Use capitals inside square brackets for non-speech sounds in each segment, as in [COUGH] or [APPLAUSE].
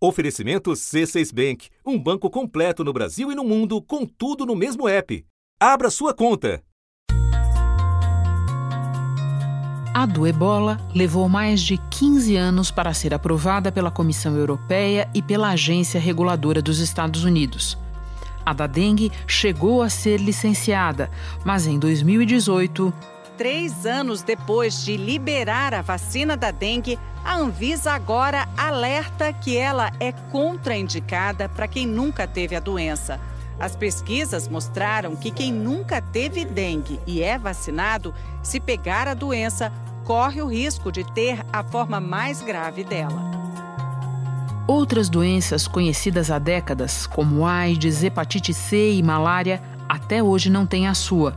Oferecimento C6 Bank, um banco completo no Brasil e no mundo, com tudo no mesmo app. Abra sua conta. A do ebola levou mais de 15 anos para ser aprovada pela Comissão Europeia e pela Agência Reguladora dos Estados Unidos. A da dengue chegou a ser licenciada, mas em 2018. Três anos depois de liberar a vacina da dengue, a Anvisa agora alerta que ela é contraindicada para quem nunca teve a doença. As pesquisas mostraram que quem nunca teve dengue e é vacinado, se pegar a doença, corre o risco de ter a forma mais grave dela. Outras doenças conhecidas há décadas, como AIDS, hepatite C e malária, até hoje não têm a sua.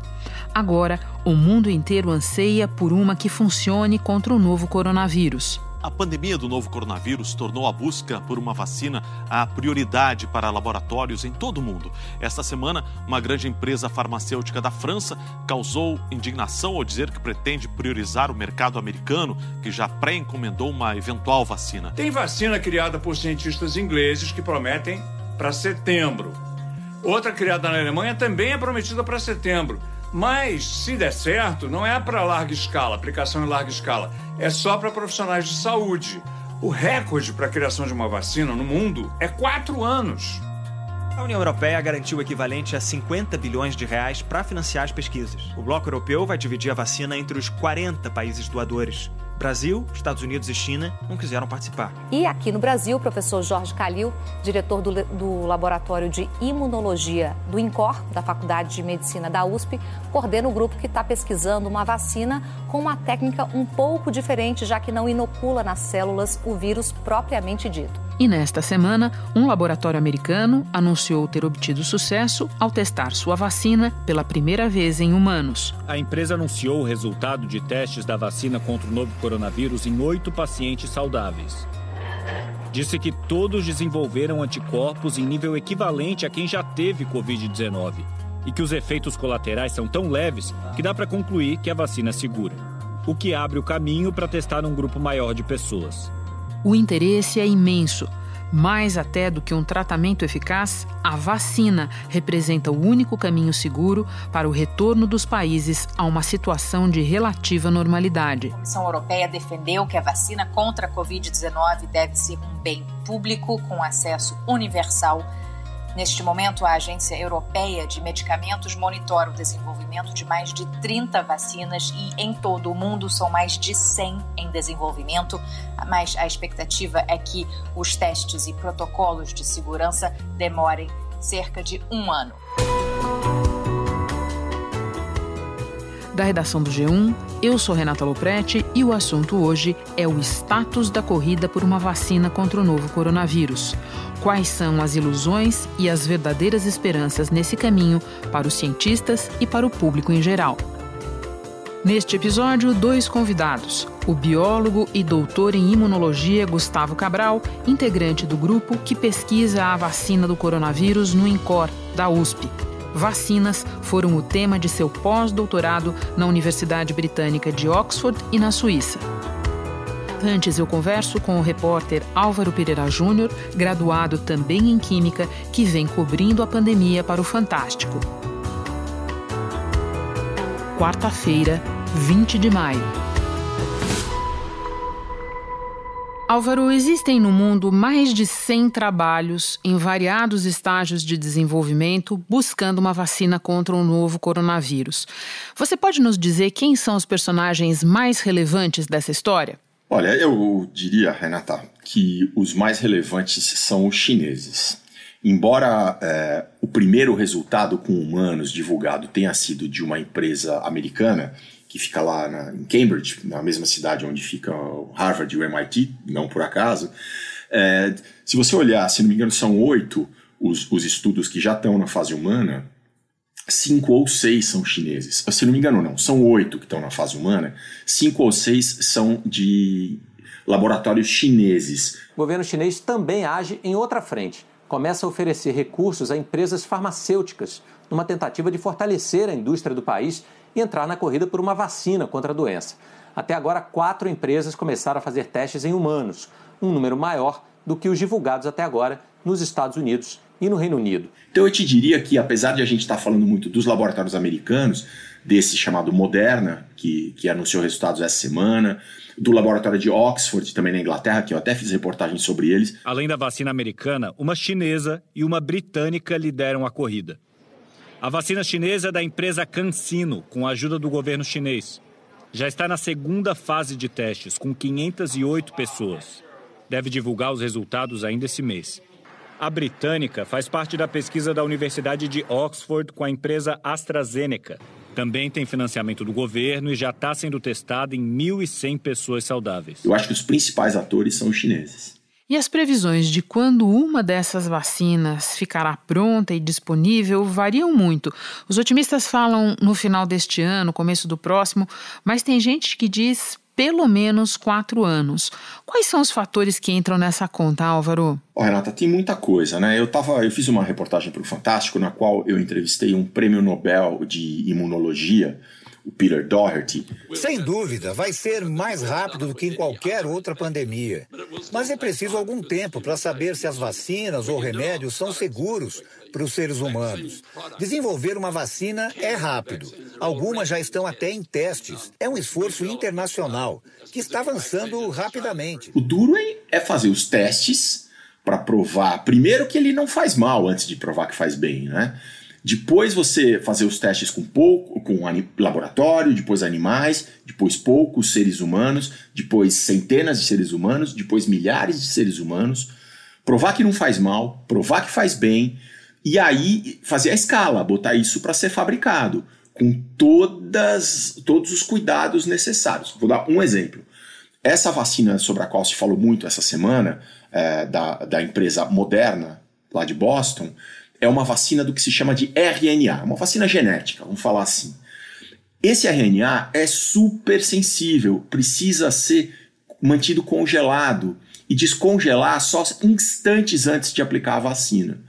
Agora, o mundo inteiro anseia por uma que funcione contra o novo coronavírus. A pandemia do novo coronavírus tornou a busca por uma vacina a prioridade para laboratórios em todo o mundo. Esta semana, uma grande empresa farmacêutica da França causou indignação ao dizer que pretende priorizar o mercado americano, que já pré-encomendou uma eventual vacina. Tem vacina criada por cientistas ingleses que prometem para setembro. Outra criada na Alemanha também é prometida para setembro. Mas, se der certo, não é para larga escala, aplicação em larga escala, é só para profissionais de saúde. O recorde para a criação de uma vacina no mundo é quatro anos. A União Europeia garantiu o equivalente a 50 bilhões de reais para financiar as pesquisas. O bloco europeu vai dividir a vacina entre os 40 países doadores. Brasil, Estados Unidos e China não quiseram participar. E aqui no Brasil, o professor Jorge Calil, diretor do, do Laboratório de Imunologia do INCOR, da Faculdade de Medicina da USP, coordena o grupo que está pesquisando uma vacina com uma técnica um pouco diferente, já que não inocula nas células o vírus propriamente dito. E nesta semana, um laboratório americano anunciou ter obtido sucesso ao testar sua vacina pela primeira vez em humanos. A empresa anunciou o resultado de testes da vacina contra o novo coronavírus em oito pacientes saudáveis. Disse que todos desenvolveram anticorpos em nível equivalente a quem já teve Covid-19 e que os efeitos colaterais são tão leves que dá para concluir que a vacina é segura. O que abre o caminho para testar um grupo maior de pessoas. O interesse é imenso. Mais até do que um tratamento eficaz, a vacina representa o único caminho seguro para o retorno dos países a uma situação de relativa normalidade. A Comissão Europeia defendeu que a vacina contra a Covid-19 deve ser um bem público com acesso universal Neste momento, a Agência Europeia de Medicamentos monitora o desenvolvimento de mais de 30 vacinas e em todo o mundo são mais de 100 em desenvolvimento, mas a expectativa é que os testes e protocolos de segurança demorem cerca de um ano. Da redação do G1, eu sou Renata Loprete e o assunto hoje é o status da corrida por uma vacina contra o novo coronavírus. Quais são as ilusões e as verdadeiras esperanças nesse caminho para os cientistas e para o público em geral? Neste episódio, dois convidados: o biólogo e doutor em imunologia Gustavo Cabral, integrante do grupo que pesquisa a vacina do coronavírus no INCOR, da USP, Vacinas foram o tema de seu pós-doutorado na Universidade Britânica de Oxford e na Suíça. Antes eu converso com o repórter Álvaro Pereira Júnior, graduado também em Química, que vem cobrindo a pandemia para o Fantástico. Quarta-feira, 20 de maio. Álvaro, existem no mundo mais de 100 trabalhos em variados estágios de desenvolvimento buscando uma vacina contra o novo coronavírus. Você pode nos dizer quem são os personagens mais relevantes dessa história? Olha, eu diria, Renata, que os mais relevantes são os chineses. Embora é, o primeiro resultado com humanos divulgado tenha sido de uma empresa americana, que fica lá na, em Cambridge, na mesma cidade onde fica o Harvard e o MIT, não por acaso. É, se você olhar, se não me engano, são oito os, os estudos que já estão na fase humana, cinco ou seis são chineses. Se não me engano, não, são oito que estão na fase humana, cinco ou seis são de laboratórios chineses. O governo chinês também age em outra frente. Começa a oferecer recursos a empresas farmacêuticas, numa tentativa de fortalecer a indústria do país e entrar na corrida por uma vacina contra a doença. Até agora, quatro empresas começaram a fazer testes em humanos, um número maior do que os divulgados até agora nos Estados Unidos e no Reino Unido. Então eu te diria que, apesar de a gente estar tá falando muito dos laboratórios americanos, desse chamado Moderna, que, que anunciou resultados essa semana, do laboratório de Oxford, também na Inglaterra, que eu até fiz reportagem sobre eles. Além da vacina americana, uma chinesa e uma britânica lideram a corrida. A vacina chinesa é da empresa CanSino, com a ajuda do governo chinês. Já está na segunda fase de testes, com 508 pessoas. Deve divulgar os resultados ainda esse mês. A britânica faz parte da pesquisa da Universidade de Oxford com a empresa AstraZeneca. Também tem financiamento do governo e já está sendo testada em 1.100 pessoas saudáveis. Eu acho que os principais atores são os chineses. E as previsões de quando uma dessas vacinas ficará pronta e disponível variam muito. Os otimistas falam no final deste ano, começo do próximo, mas tem gente que diz pelo menos quatro anos. Quais são os fatores que entram nessa conta, Álvaro? Oh, Renata, tem muita coisa, né? Eu, tava, eu fiz uma reportagem para o Fantástico na qual eu entrevistei um prêmio Nobel de imunologia o Peter Doherty. Sem dúvida, vai ser mais rápido do que em qualquer outra pandemia. Mas é preciso algum tempo para saber se as vacinas ou remédios são seguros para os seres humanos. Desenvolver uma vacina é rápido. Algumas já estão até em testes. É um esforço internacional que está avançando rapidamente. O duro é fazer os testes para provar, primeiro, que ele não faz mal antes de provar que faz bem, né? Depois você fazer os testes com pouco, com laboratório, depois animais, depois poucos seres humanos, depois centenas de seres humanos, depois milhares de seres humanos, provar que não faz mal, provar que faz bem, e aí fazer a escala, botar isso para ser fabricado com todas, todos os cuidados necessários. Vou dar um exemplo. Essa vacina sobre a qual se falou muito essa semana, é, da, da empresa Moderna, lá de Boston, é uma vacina do que se chama de RNA, uma vacina genética, vamos falar assim. Esse RNA é super sensível, precisa ser mantido congelado e descongelar só instantes antes de aplicar a vacina,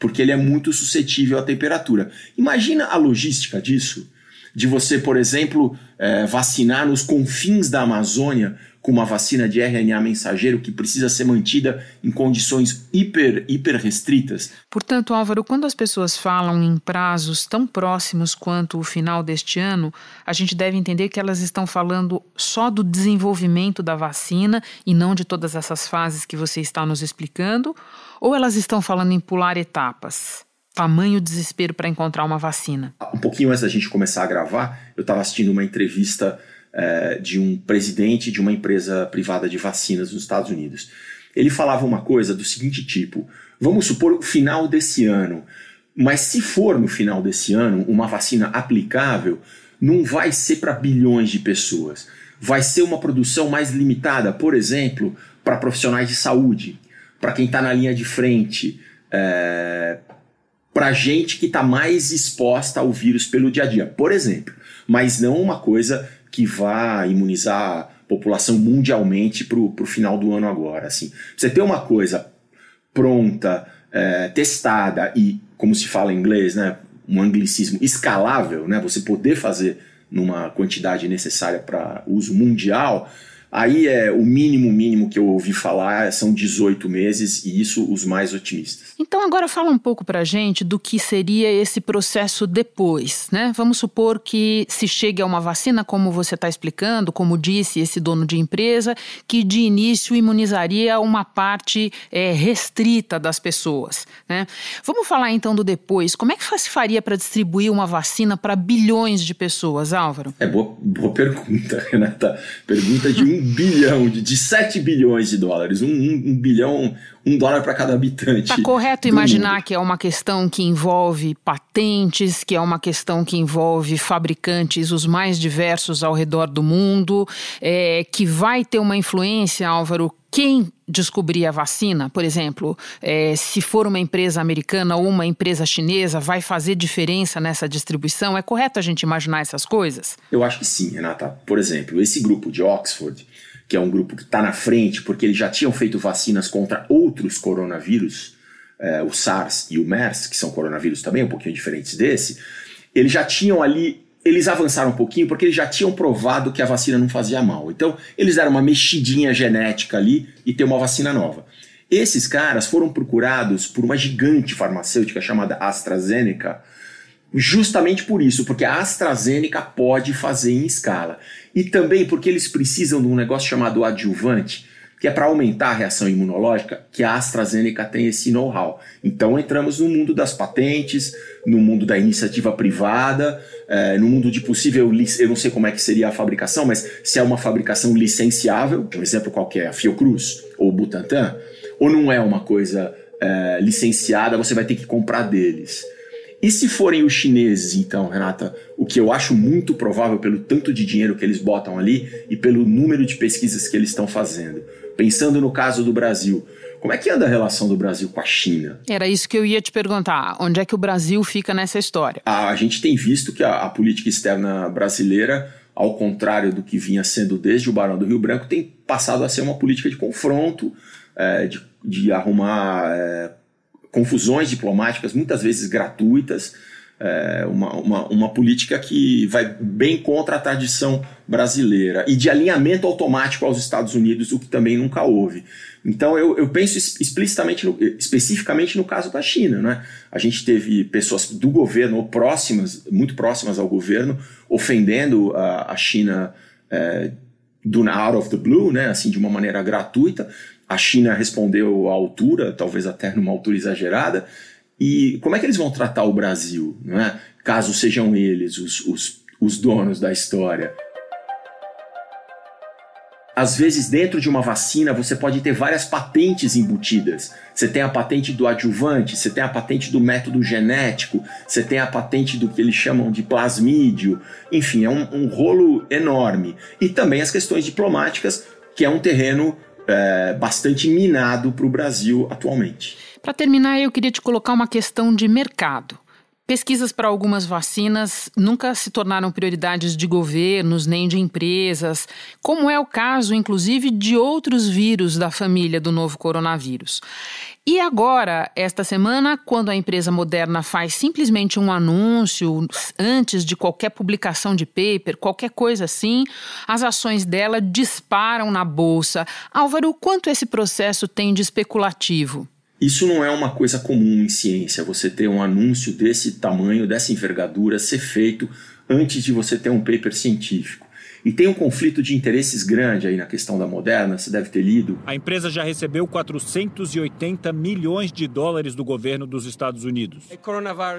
porque ele é muito suscetível à temperatura. Imagina a logística disso, de você, por exemplo, é, vacinar nos confins da Amazônia com uma vacina de RNA mensageiro que precisa ser mantida em condições hiper, hiper restritas. Portanto, Álvaro, quando as pessoas falam em prazos tão próximos quanto o final deste ano, a gente deve entender que elas estão falando só do desenvolvimento da vacina e não de todas essas fases que você está nos explicando, ou elas estão falando em pular etapas? Tamanho desespero para encontrar uma vacina. Um pouquinho antes da gente começar a gravar, eu estava assistindo uma entrevista é, de um presidente de uma empresa privada de vacinas nos Estados Unidos. Ele falava uma coisa do seguinte tipo: vamos supor o final desse ano, mas se for no final desse ano uma vacina aplicável, não vai ser para bilhões de pessoas. Vai ser uma produção mais limitada, por exemplo, para profissionais de saúde, para quem está na linha de frente, é, para gente que está mais exposta ao vírus pelo dia a dia, por exemplo. Mas não uma coisa que vá imunizar a população mundialmente para o final do ano agora. Assim. Você ter uma coisa pronta, é, testada e, como se fala em inglês, né, um anglicismo escalável, né, você poder fazer numa quantidade necessária para uso mundial, Aí é o mínimo mínimo que eu ouvi falar são 18 meses e isso os mais otimistas. Então agora fala um pouco para gente do que seria esse processo depois, né? Vamos supor que se chegue a uma vacina, como você está explicando, como disse esse dono de empresa, que de início imunizaria uma parte é, restrita das pessoas, né? Vamos falar então do depois. Como é que se faria para distribuir uma vacina para bilhões de pessoas, Álvaro? É boa, boa pergunta, [LAUGHS] Renata. Pergunta de um bilhão, de, de 7 bilhões de dólares. Um, um, um bilhão, um dólar para cada habitante. Está correto imaginar mundo. que é uma questão que envolve patentes, que é uma questão que envolve fabricantes os mais diversos ao redor do mundo, é, que vai ter uma influência, Álvaro, quem descobrir a vacina, por exemplo, é, se for uma empresa americana ou uma empresa chinesa, vai fazer diferença nessa distribuição? É correto a gente imaginar essas coisas? Eu acho que sim, Renata. Por exemplo, esse grupo de Oxford, que é um grupo que está na frente porque eles já tinham feito vacinas contra outros coronavírus, é, o SARS e o MERS, que são coronavírus também um pouquinho diferentes desse, eles já tinham ali eles avançaram um pouquinho porque eles já tinham provado que a vacina não fazia mal. Então, eles deram uma mexidinha genética ali e tem uma vacina nova. Esses caras foram procurados por uma gigante farmacêutica chamada AstraZeneca, justamente por isso, porque a AstraZeneca pode fazer em escala. E também porque eles precisam de um negócio chamado adjuvante, que é para aumentar a reação imunológica, que a AstraZeneca tem esse know-how. Então entramos no mundo das patentes, no mundo da iniciativa privada, é, no mundo de possível, eu não sei como é que seria a fabricação, mas se é uma fabricação licenciável, um exemplo qualquer, a Fiocruz ou Butantan, ou não é uma coisa é, licenciada, você vai ter que comprar deles. E se forem os chineses, então, Renata, o que eu acho muito provável pelo tanto de dinheiro que eles botam ali e pelo número de pesquisas que eles estão fazendo. Pensando no caso do Brasil, como é que anda a relação do Brasil com a China? Era isso que eu ia te perguntar. Onde é que o Brasil fica nessa história? A, a gente tem visto que a, a política externa brasileira ao contrário do que vinha sendo desde o Barão do Rio Branco, tem passado a ser uma política de confronto, é, de de arrumar é, confusões diplomáticas, muitas vezes gratuitas, é, uma, uma, uma, política que vai bem contra a tradição brasileira e de alinhamento automático aos Estados Unidos, o que também nunca houve. Então eu, eu penso explicitamente, no, especificamente no caso da China. Né? A gente teve pessoas do governo ou próximas, muito próximas ao governo, ofendendo a, a China é, do out of the blue, né? assim, de uma maneira gratuita. A China respondeu à altura, talvez até numa altura exagerada. E como é que eles vão tratar o Brasil, não é? caso sejam eles os, os, os donos da história? Às vezes, dentro de uma vacina, você pode ter várias patentes embutidas. Você tem a patente do adjuvante, você tem a patente do método genético, você tem a patente do que eles chamam de plasmídio. Enfim, é um, um rolo enorme. E também as questões diplomáticas, que é um terreno é, bastante minado para o Brasil atualmente. Para terminar, eu queria te colocar uma questão de mercado. Pesquisas para algumas vacinas nunca se tornaram prioridades de governos nem de empresas, como é o caso, inclusive, de outros vírus da família do novo coronavírus. E agora, esta semana, quando a empresa Moderna faz simplesmente um anúncio antes de qualquer publicação de paper, qualquer coisa assim, as ações dela disparam na bolsa. Álvaro, quanto esse processo tem de especulativo? Isso não é uma coisa comum em ciência, você ter um anúncio desse tamanho, dessa envergadura, ser feito antes de você ter um paper científico. E tem um conflito de interesses grande aí na questão da Moderna, você deve ter lido. A empresa já recebeu 480 milhões de dólares do governo dos Estados Unidos.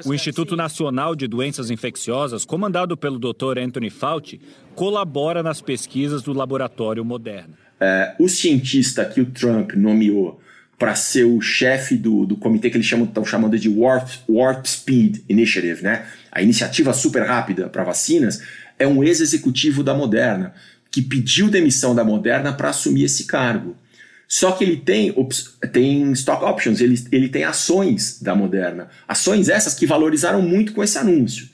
O Instituto Nacional de Doenças Infecciosas, comandado pelo Dr. Anthony Fauci, colabora nas pesquisas do laboratório Moderna. É, o cientista que o Trump nomeou para ser o chefe do, do comitê que eles estão chamando de Warp, Warp Speed Initiative, né? a iniciativa super rápida para vacinas, é um ex-executivo da Moderna, que pediu demissão da Moderna para assumir esse cargo. Só que ele tem, tem stock options, ele, ele tem ações da Moderna. Ações essas que valorizaram muito com esse anúncio.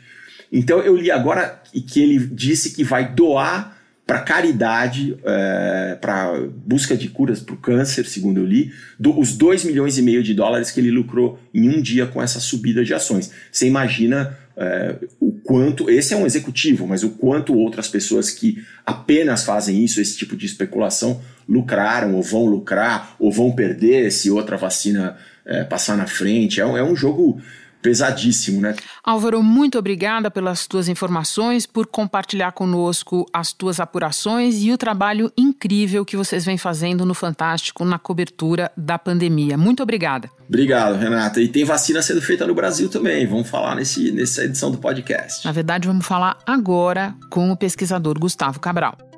Então eu li agora que ele disse que vai doar para caridade, é, para busca de curas para o câncer, segundo eu li, do, os 2 milhões e meio de dólares que ele lucrou em um dia com essa subida de ações. Você imagina é, o quanto, esse é um executivo, mas o quanto outras pessoas que apenas fazem isso, esse tipo de especulação, lucraram ou vão lucrar ou vão perder se outra vacina é, passar na frente. É, é um jogo pesadíssimo, né? Álvaro, muito obrigada pelas tuas informações, por compartilhar conosco as tuas apurações e o trabalho incrível que vocês vêm fazendo no Fantástico na cobertura da pandemia. Muito obrigada. Obrigado, Renata. E tem vacina sendo feita no Brasil também. Vamos falar nesse, nessa edição do podcast. Na verdade, vamos falar agora com o pesquisador Gustavo Cabral.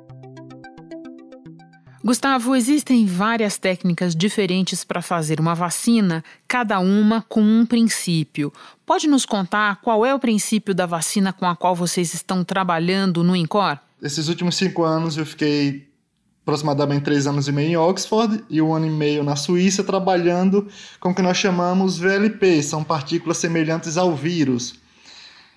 Gustavo, existem várias técnicas diferentes para fazer uma vacina, cada uma com um princípio. Pode nos contar qual é o princípio da vacina com a qual vocês estão trabalhando no INCOR? Esses últimos cinco anos eu fiquei aproximadamente três anos e meio em Oxford e um ano e meio na Suíça trabalhando com o que nós chamamos VLP, são partículas semelhantes ao vírus.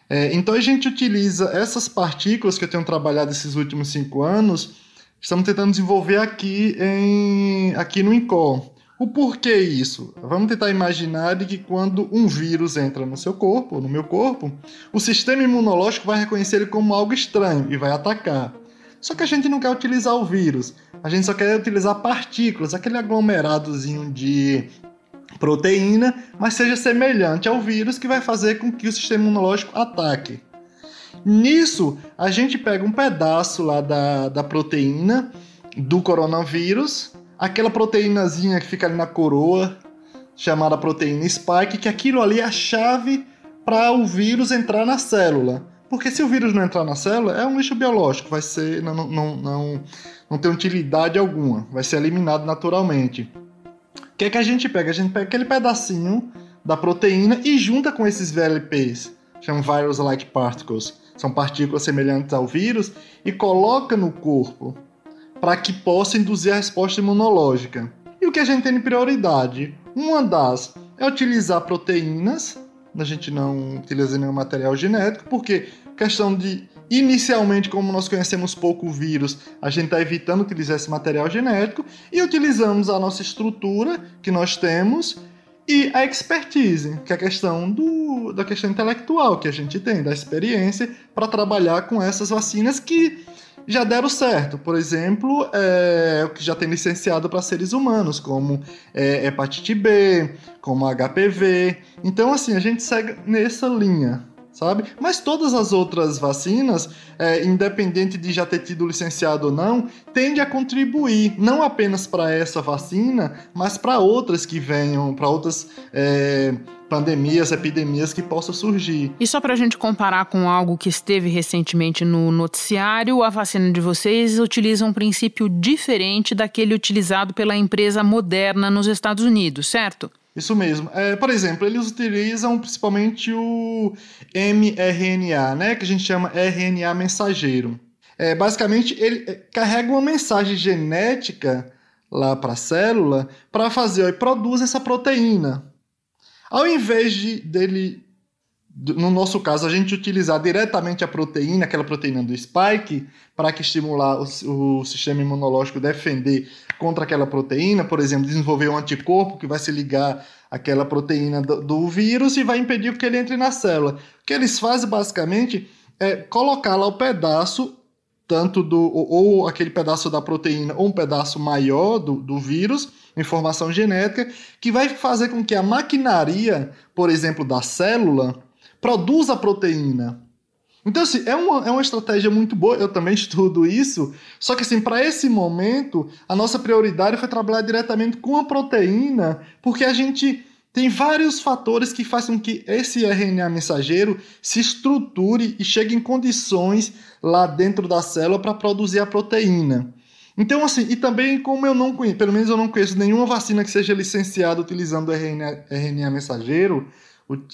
É, então a gente utiliza essas partículas que eu tenho trabalhado esses últimos cinco anos estamos tentando desenvolver aqui, em, aqui no INCOR. O porquê isso? Vamos tentar imaginar de que quando um vírus entra no seu corpo, no meu corpo, o sistema imunológico vai reconhecer ele como algo estranho e vai atacar. Só que a gente não quer utilizar o vírus, a gente só quer utilizar partículas, aquele aglomeradozinho de proteína, mas seja semelhante ao vírus que vai fazer com que o sistema imunológico ataque. Nisso, a gente pega um pedaço lá da, da proteína do coronavírus, aquela proteínazinha que fica ali na coroa, chamada proteína spike, que aquilo ali é a chave para o vírus entrar na célula. Porque se o vírus não entrar na célula, é um lixo biológico, vai ser não, não, não, não tem utilidade alguma, vai ser eliminado naturalmente. O que é que a gente pega? A gente pega aquele pedacinho da proteína e junta com esses VLPs, chamam virus-like particles, são partículas semelhantes ao vírus, e coloca no corpo para que possa induzir a resposta imunológica. E o que a gente tem de prioridade? Uma das é utilizar proteínas, a gente não utiliza nenhum material genético, porque questão de Inicialmente, como nós conhecemos pouco o vírus, a gente está evitando utilizar esse material genético e utilizamos a nossa estrutura que nós temos e a expertise, que é a questão do, da questão intelectual que a gente tem, da experiência para trabalhar com essas vacinas que já deram certo. Por exemplo, é, o que já tem licenciado para seres humanos, como é, hepatite B, como HPV. Então, assim, a gente segue nessa linha sabe? Mas todas as outras vacinas, é, independente de já ter tido licenciado ou não, tende a contribuir não apenas para essa vacina, mas para outras que venham, para outras é, pandemias, epidemias que possam surgir. E só para a gente comparar com algo que esteve recentemente no noticiário, a vacina de vocês utiliza um princípio diferente daquele utilizado pela empresa Moderna nos Estados Unidos, certo? Isso mesmo. É, por exemplo, eles utilizam principalmente o mRNA, né, que a gente chama RNA mensageiro. É, basicamente, ele é, carrega uma mensagem genética lá para a célula para fazer e produz essa proteína. Ao invés de dele no nosso caso, a gente utilizar diretamente a proteína, aquela proteína do spike, para que estimular o, o, sistema imunológico defender contra aquela proteína, por exemplo, desenvolver um anticorpo que vai se ligar àquela proteína do, do vírus e vai impedir que ele entre na célula. O que eles fazem basicamente é colocar lá o pedaço tanto do ou, ou aquele pedaço da proteína ou um pedaço maior do, do vírus, informação genética, que vai fazer com que a maquinaria, por exemplo, da célula, produz a proteína. Então, assim, é uma, é uma estratégia muito boa, eu também estudo isso, só que, assim, para esse momento, a nossa prioridade foi trabalhar diretamente com a proteína, porque a gente tem vários fatores que fazem com que esse RNA mensageiro se estruture e chegue em condições lá dentro da célula para produzir a proteína. Então, assim, e também como eu não conheço, pelo menos eu não conheço nenhuma vacina que seja licenciada utilizando RNA, RNA mensageiro,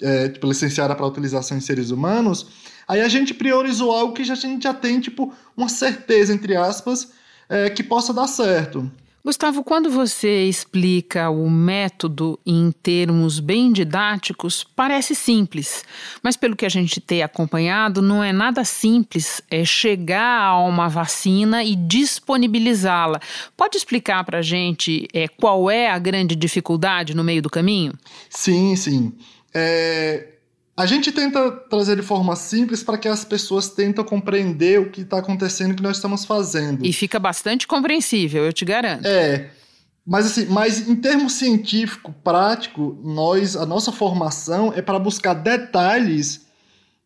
é, tipo, licenciada para utilização em seres humanos, aí a gente priorizou algo que já, a gente já tem, tipo, uma certeza, entre aspas, é, que possa dar certo. Gustavo, quando você explica o método em termos bem didáticos, parece simples, mas pelo que a gente tem acompanhado, não é nada simples é chegar a uma vacina e disponibilizá-la. Pode explicar para a gente é, qual é a grande dificuldade no meio do caminho? Sim, sim. É, a gente tenta trazer de forma simples para que as pessoas tentam compreender o que está acontecendo, o que nós estamos fazendo. E fica bastante compreensível, eu te garanto. É. Mas assim, mas em termos científico, prático, nós, a nossa formação é para buscar detalhes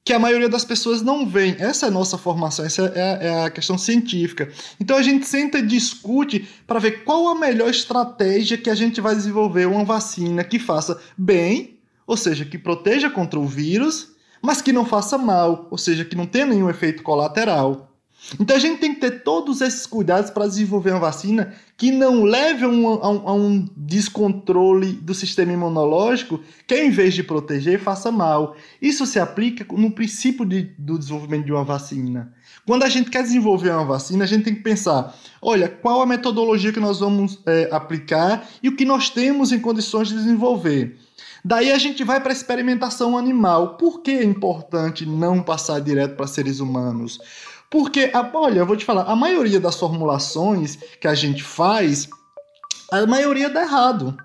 que a maioria das pessoas não vê. Essa é a nossa formação, essa é a, é a questão científica. Então a gente senta e discute para ver qual a melhor estratégia que a gente vai desenvolver uma vacina que faça bem ou seja, que proteja contra o vírus, mas que não faça mal, ou seja, que não tenha nenhum efeito colateral. Então a gente tem que ter todos esses cuidados para desenvolver uma vacina que não leve a um, a, um, descontrole do sistema imunológico que, em vez de proteger, faça mal. Isso se aplica no princípio de, do desenvolvimento de uma vacina. Quando a gente quer desenvolver uma vacina, a gente tem que pensar: olha, qual a metodologia que nós vamos é, aplicar e o que nós temos em condições de desenvolver. Daí a gente vai para a experimentação animal. Por que é importante não passar direto para seres humanos? Porque, olha, eu vou te falar, a maioria das formulações que a gente faz, a maioria dá errado.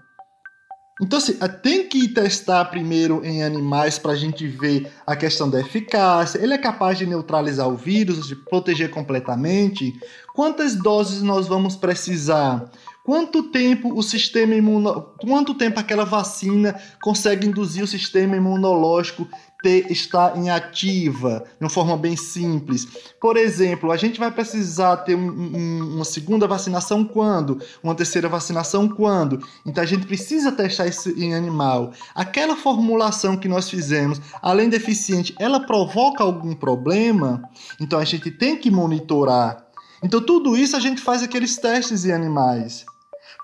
Então, assim, tem que testar primeiro em animais para a gente ver a questão da eficácia. Ele é capaz de neutralizar o vírus, de proteger completamente? Quantas doses nós vamos precisar? Quanto tempo o sistema imuno... quanto tempo aquela vacina consegue induzir o sistema imunológico ter, estar em ativa, de uma forma bem simples. Por exemplo, a gente vai precisar ter um, um, uma segunda vacinação quando? Uma terceira vacinação quando? Então a gente precisa testar isso em animal. Aquela formulação que nós fizemos, além de eficiente, ela provoca algum problema? Então a gente tem que monitorar. Então tudo isso a gente faz aqueles testes em animais.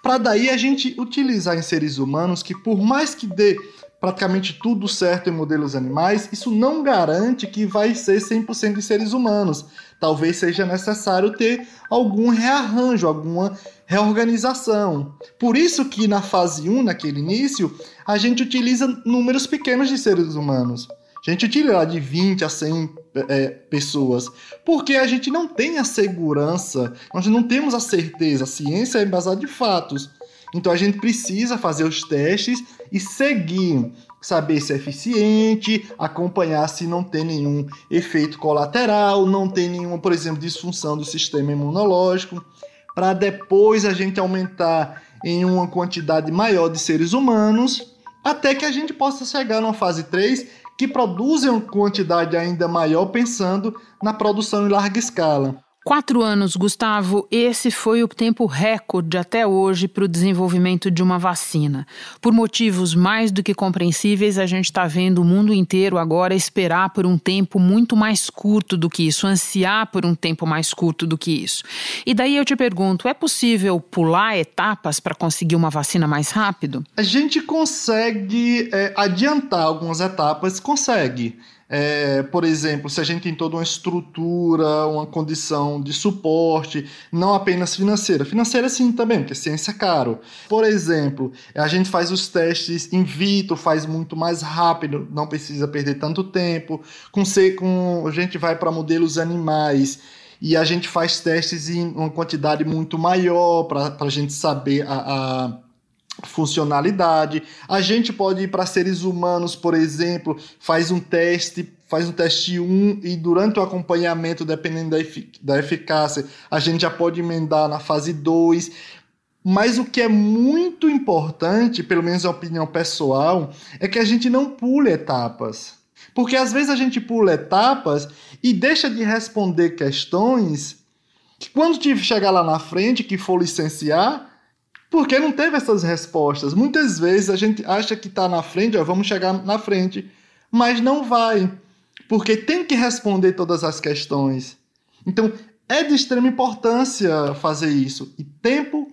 Para daí a gente utilizar em seres humanos que por mais que dê praticamente tudo certo em modelos animais, isso não garante que vai ser 100% de seres humanos. Talvez seja necessário ter algum rearranjo, alguma reorganização. Por isso que na fase 1, naquele início, a gente utiliza números pequenos de seres humanos. A gente utiliza de 20 a 100 é, pessoas, porque a gente não tem a segurança, nós não temos a certeza, a ciência é baseada de fatos. Então a gente precisa fazer os testes e seguir, saber se é eficiente, acompanhar se não tem nenhum efeito colateral, não tem nenhuma, por exemplo, disfunção do sistema imunológico, para depois a gente aumentar em uma quantidade maior de seres humanos, até que a gente possa chegar numa fase 3 que produza uma quantidade ainda maior pensando na produção em larga escala. Quatro anos, Gustavo, esse foi o tempo recorde até hoje para o desenvolvimento de uma vacina. Por motivos mais do que compreensíveis, a gente está vendo o mundo inteiro agora esperar por um tempo muito mais curto do que isso, ansiar por um tempo mais curto do que isso. E daí eu te pergunto: é possível pular etapas para conseguir uma vacina mais rápido? A gente consegue é, adiantar algumas etapas, consegue. É, por exemplo, se a gente tem toda uma estrutura, uma condição de suporte, não apenas financeira. Financeira sim também, porque ciência é caro. Por exemplo, a gente faz os testes in vitro, faz muito mais rápido, não precisa perder tanto tempo. Com, com a gente vai para modelos animais e a gente faz testes em uma quantidade muito maior para a gente saber a, a funcionalidade. A gente pode ir para seres humanos, por exemplo, faz um teste, faz um teste 1 e durante o acompanhamento, dependendo da, efic da eficácia, a gente já pode emendar na fase 2. Mas o que é muito importante, pelo menos a opinião pessoal, é que a gente não pule etapas. Porque às vezes a gente pula etapas e deixa de responder questões que quando chegar lá na frente, que for licenciar, porque não teve essas respostas. Muitas vezes a gente acha que está na frente, ó, vamos chegar na frente, mas não vai, porque tem que responder todas as questões. Então, é de extrema importância fazer isso. E tempo,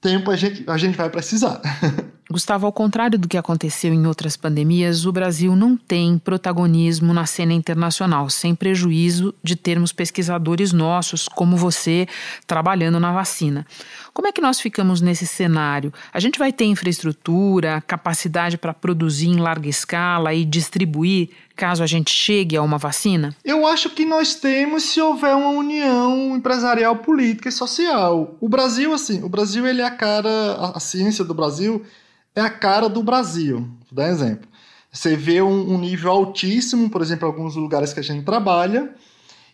tempo a gente, a gente vai precisar. [LAUGHS] Gustavo, ao contrário do que aconteceu em outras pandemias, o Brasil não tem protagonismo na cena internacional, sem prejuízo de termos pesquisadores nossos, como você, trabalhando na vacina. Como é que nós ficamos nesse cenário? A gente vai ter infraestrutura, capacidade para produzir em larga escala e distribuir caso a gente chegue a uma vacina? Eu acho que nós temos se houver uma união empresarial, política e social. O Brasil, assim, o Brasil ele é a cara, a, ciência do Brasil é a cara do Brasil. Vou dar um exemplo. Você vê um, um nível altíssimo, por exemplo, em alguns lugares que a gente trabalha,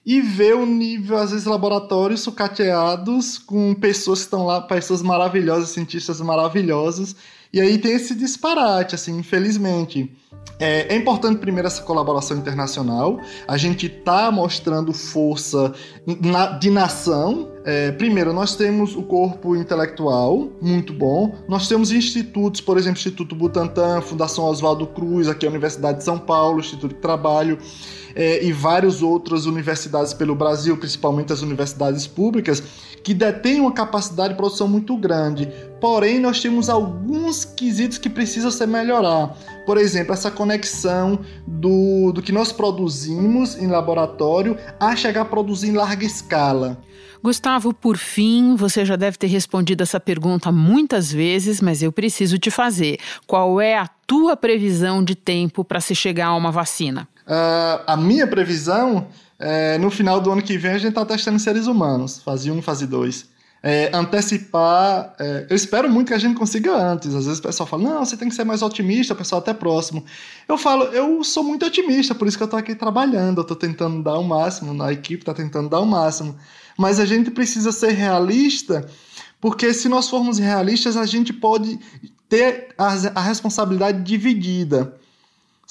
e vê um nível, às vezes, laboratórios sucateados com pessoas que estão lá, pessoas maravilhosas, cientistas maravilhosos, e aí tem esse disparate, assim, infelizmente. É, é, importante primeiro essa colaboração internacional. A gente está mostrando força de nação. É, primeiro, nós temos o corpo intelectual, muito bom. Nós temos institutos, por exemplo, Instituto Butantan, Fundação Oswaldo Cruz, aqui a Universidade de São Paulo, Instituto de Trabalho é, e várias outras universidades pelo Brasil, principalmente as universidades públicas, que detêm uma capacidade de produção muito grande. Porém, nós temos alguns quesitos que precisam ser melhorar. Por exemplo, essa conexão do, do que nós produzimos em laboratório a chegar a produzir em larga escala. Gustavo, por fim, você já deve ter respondido essa pergunta muitas vezes, mas eu preciso te fazer. Qual é a tua previsão de tempo para se chegar a uma vacina? Uh, a minha previsão é no final do ano que vem a gente está testando seres humanos, fase 1, fase 2. É, antecipar. É, eu espero muito que a gente consiga antes. Às vezes o pessoal fala, não, você tem que ser mais otimista, o pessoal até próximo. Eu falo, eu sou muito otimista, por isso que eu estou aqui trabalhando, eu estou tentando dar o máximo, a equipe está tentando dar o máximo. Mas a gente precisa ser realista, porque se nós formos realistas, a gente pode ter a, a responsabilidade dividida.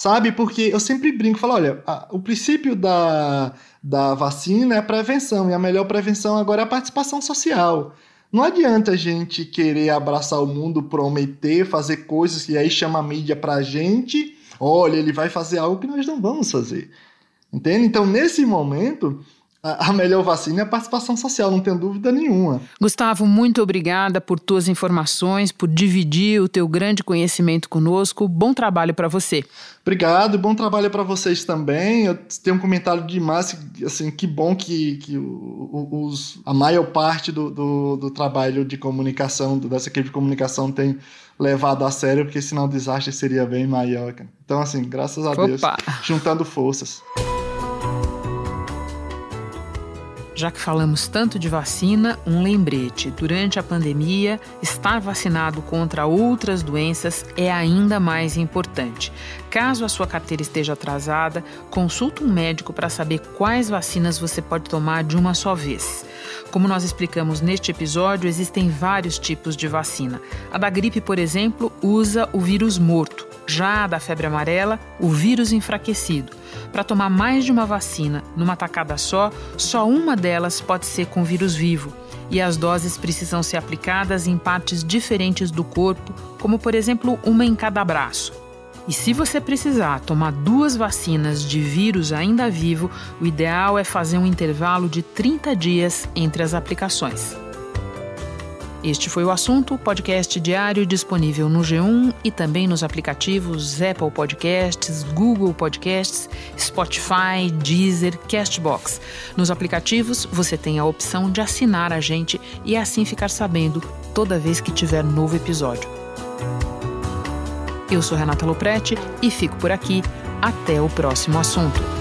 Sabe? Porque eu sempre brinco, falo, olha, a, o princípio da, da vacina é a prevenção, e a melhor prevenção agora é a participação social. Não adianta a gente querer abraçar o mundo, prometer, fazer coisas e aí chama a mídia pra gente, olha, ele vai fazer algo que nós não vamos fazer. Entende? Então, nesse momento, a melhor vacina é a participação social, não tenho dúvida nenhuma. Gustavo, muito obrigada por tuas informações, por dividir o teu grande conhecimento conosco. Bom trabalho para você. Obrigado, bom trabalho para vocês também. Eu tenho um comentário de Márcio, assim, que bom que, que os, a maior parte do, do, do trabalho de comunicação, dessa equipe de comunicação tem levado a sério, porque senão o desastre seria bem maior. Então, assim, graças a Opa. Deus, juntando forças. Já que falamos tanto de vacina, um lembrete: durante a pandemia, estar vacinado contra outras doenças é ainda mais importante. Caso a sua carteira esteja atrasada, consulte um médico para saber quais vacinas você pode tomar de uma só vez. Como nós explicamos neste episódio, existem vários tipos de vacina. A da gripe, por exemplo, usa o vírus morto. Já a da febre amarela, o vírus enfraquecido. Para tomar mais de uma vacina numa tacada só, só uma delas pode ser com vírus vivo. E as doses precisam ser aplicadas em partes diferentes do corpo, como por exemplo uma em cada braço. E se você precisar tomar duas vacinas de vírus ainda vivo, o ideal é fazer um intervalo de 30 dias entre as aplicações. Este foi o assunto, podcast diário disponível no G1 e também nos aplicativos Apple Podcasts, Google Podcasts, Spotify, Deezer, Castbox. Nos aplicativos você tem a opção de assinar a gente e assim ficar sabendo toda vez que tiver novo episódio. Eu sou Renata Loprete e fico por aqui. Até o próximo assunto.